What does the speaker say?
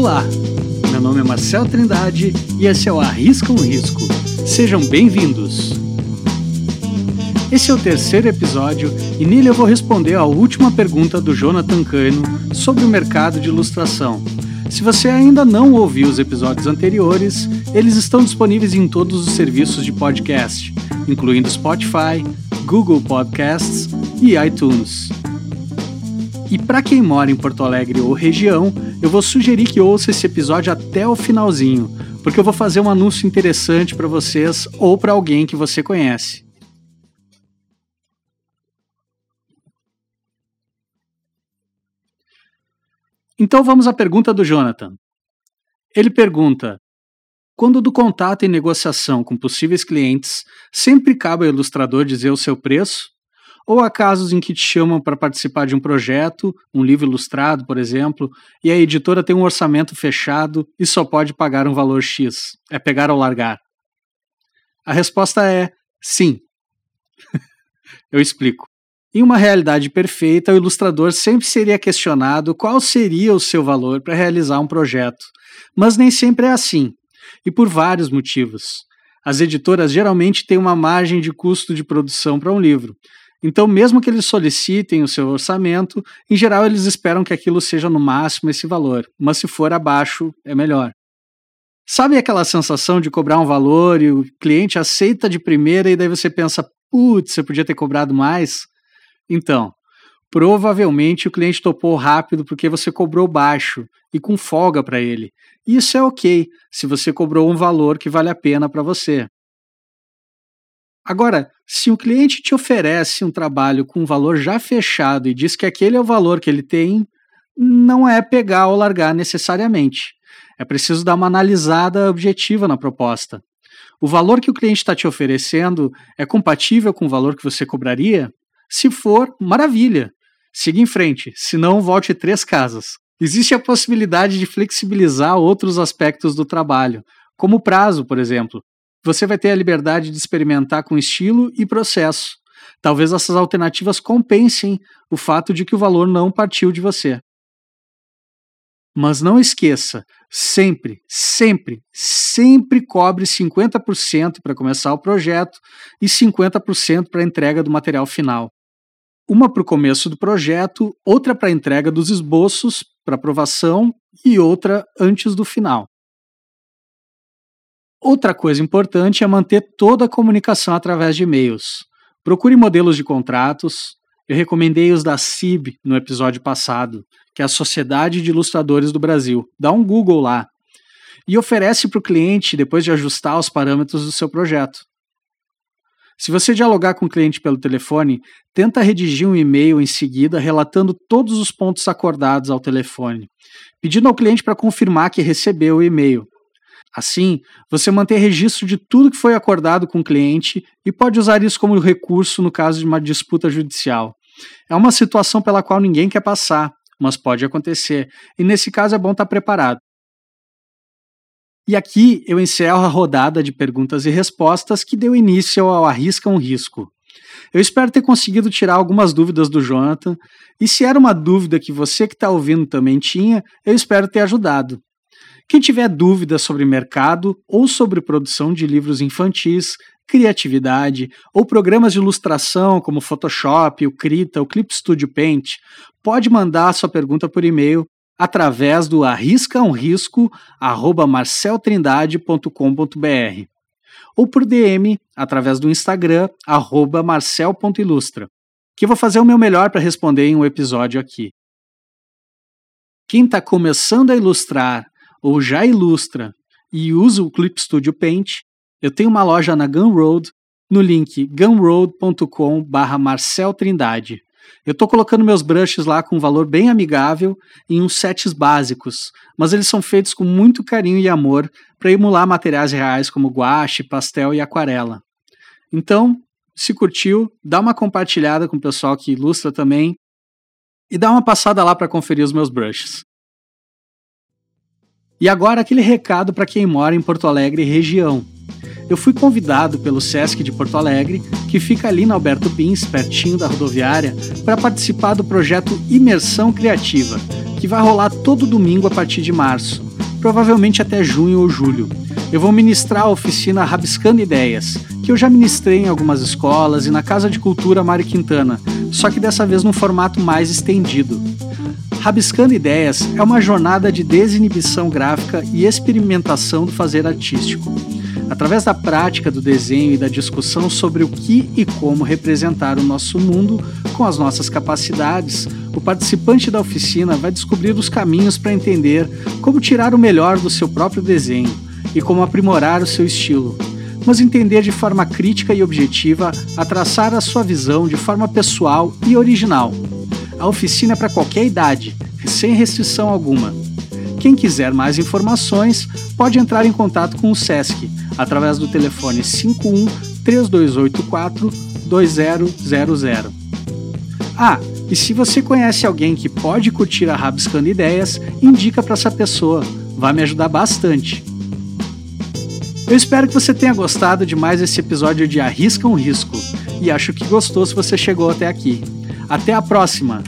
Olá, meu nome é Marcel Trindade e esse é o Arrisca um Risco. Sejam bem-vindos. Esse é o terceiro episódio e nele eu vou responder a última pergunta do Jonathan Cano sobre o mercado de ilustração. Se você ainda não ouviu os episódios anteriores, eles estão disponíveis em todos os serviços de podcast, incluindo Spotify, Google Podcasts e iTunes. E para quem mora em Porto Alegre ou região, eu vou sugerir que ouça esse episódio até o finalzinho, porque eu vou fazer um anúncio interessante para vocês ou para alguém que você conhece. Então vamos à pergunta do Jonathan. Ele pergunta: quando do contato e negociação com possíveis clientes, sempre cabe ao ilustrador dizer o seu preço? Ou há casos em que te chamam para participar de um projeto, um livro ilustrado, por exemplo, e a editora tem um orçamento fechado e só pode pagar um valor X? É pegar ou largar? A resposta é sim. Eu explico. Em uma realidade perfeita, o ilustrador sempre seria questionado qual seria o seu valor para realizar um projeto. Mas nem sempre é assim, e por vários motivos. As editoras geralmente têm uma margem de custo de produção para um livro, então, mesmo que eles solicitem o seu orçamento, em geral eles esperam que aquilo seja no máximo esse valor, mas se for abaixo, é melhor. Sabe aquela sensação de cobrar um valor e o cliente aceita de primeira e daí você pensa, putz, você podia ter cobrado mais? Então, provavelmente o cliente topou rápido porque você cobrou baixo e com folga para ele. Isso é ok se você cobrou um valor que vale a pena para você. Agora, se o cliente te oferece um trabalho com um valor já fechado e diz que aquele é o valor que ele tem, não é pegar ou largar necessariamente. É preciso dar uma analisada objetiva na proposta. O valor que o cliente está te oferecendo é compatível com o valor que você cobraria? Se for, maravilha. Siga em frente, se não, volte três casas. Existe a possibilidade de flexibilizar outros aspectos do trabalho, como o prazo, por exemplo você vai ter a liberdade de experimentar com estilo e processo. Talvez essas alternativas compensem o fato de que o valor não partiu de você. Mas não esqueça, sempre, sempre, sempre cobre 50% para começar o projeto e 50% para a entrega do material final. Uma para o começo do projeto, outra para a entrega dos esboços, para aprovação e outra antes do final. Outra coisa importante é manter toda a comunicação através de e-mails. Procure modelos de contratos. Eu recomendei os da CIB no episódio passado, que é a Sociedade de Ilustradores do Brasil. Dá um Google lá. E oferece para o cliente depois de ajustar os parâmetros do seu projeto. Se você dialogar com o cliente pelo telefone, tenta redigir um e-mail em seguida relatando todos os pontos acordados ao telefone, pedindo ao cliente para confirmar que recebeu o e-mail. Assim, você mantém registro de tudo que foi acordado com o cliente e pode usar isso como recurso no caso de uma disputa judicial. É uma situação pela qual ninguém quer passar, mas pode acontecer, e nesse caso é bom estar preparado. E aqui eu encerro a rodada de perguntas e respostas que deu início ao Arrisca um Risco. Eu espero ter conseguido tirar algumas dúvidas do Jonathan, e se era uma dúvida que você que está ouvindo também tinha, eu espero ter ajudado. Quem tiver dúvidas sobre mercado ou sobre produção de livros infantis, criatividade ou programas de ilustração como Photoshop, o Krita, o Clip Studio Paint, pode mandar sua pergunta por e-mail através do arriscaumrisco@marceltrindade.com.br ou por DM através do Instagram marcel.ilustra, que eu vou fazer o meu melhor para responder em um episódio aqui. Quem está começando a ilustrar ou já ilustra e usa o Clip Studio Paint, eu tenho uma loja na Gumroad no link gumroad.com/barra Marcel Trindade. Eu estou colocando meus brushes lá com um valor bem amigável em uns sets básicos, mas eles são feitos com muito carinho e amor para emular materiais reais como guache, pastel e aquarela. Então, se curtiu, dá uma compartilhada com o pessoal que ilustra também e dá uma passada lá para conferir os meus brushes. E agora aquele recado para quem mora em Porto Alegre região. Eu fui convidado pelo SESC de Porto Alegre, que fica ali na Alberto Pins, pertinho da rodoviária, para participar do projeto Imersão Criativa, que vai rolar todo domingo a partir de março. provavelmente até junho ou julho. Eu vou ministrar a oficina Rabiscando Ideias, que eu já ministrei em algumas escolas e na Casa de Cultura Mário Quintana, só que dessa vez num formato mais estendido. Rabiscando Ideias é uma jornada de desinibição gráfica e experimentação do fazer artístico. Através da prática do desenho e da discussão sobre o que e como representar o nosso mundo com as nossas capacidades, o participante da oficina vai descobrir os caminhos para entender como tirar o melhor do seu próprio desenho e como aprimorar o seu estilo, mas entender de forma crítica e objetiva a traçar a sua visão de forma pessoal e original. A oficina é para qualquer idade, sem restrição alguma. Quem quiser mais informações pode entrar em contato com o SESC através do telefone 51 3284 2000. Ah, e se você conhece alguém que pode curtir a Rabiscando Ideias, indica para essa pessoa, vai me ajudar bastante. Eu espero que você tenha gostado de mais esse episódio de Arrisca um Risco e acho que gostou se você chegou até aqui. Até a próxima!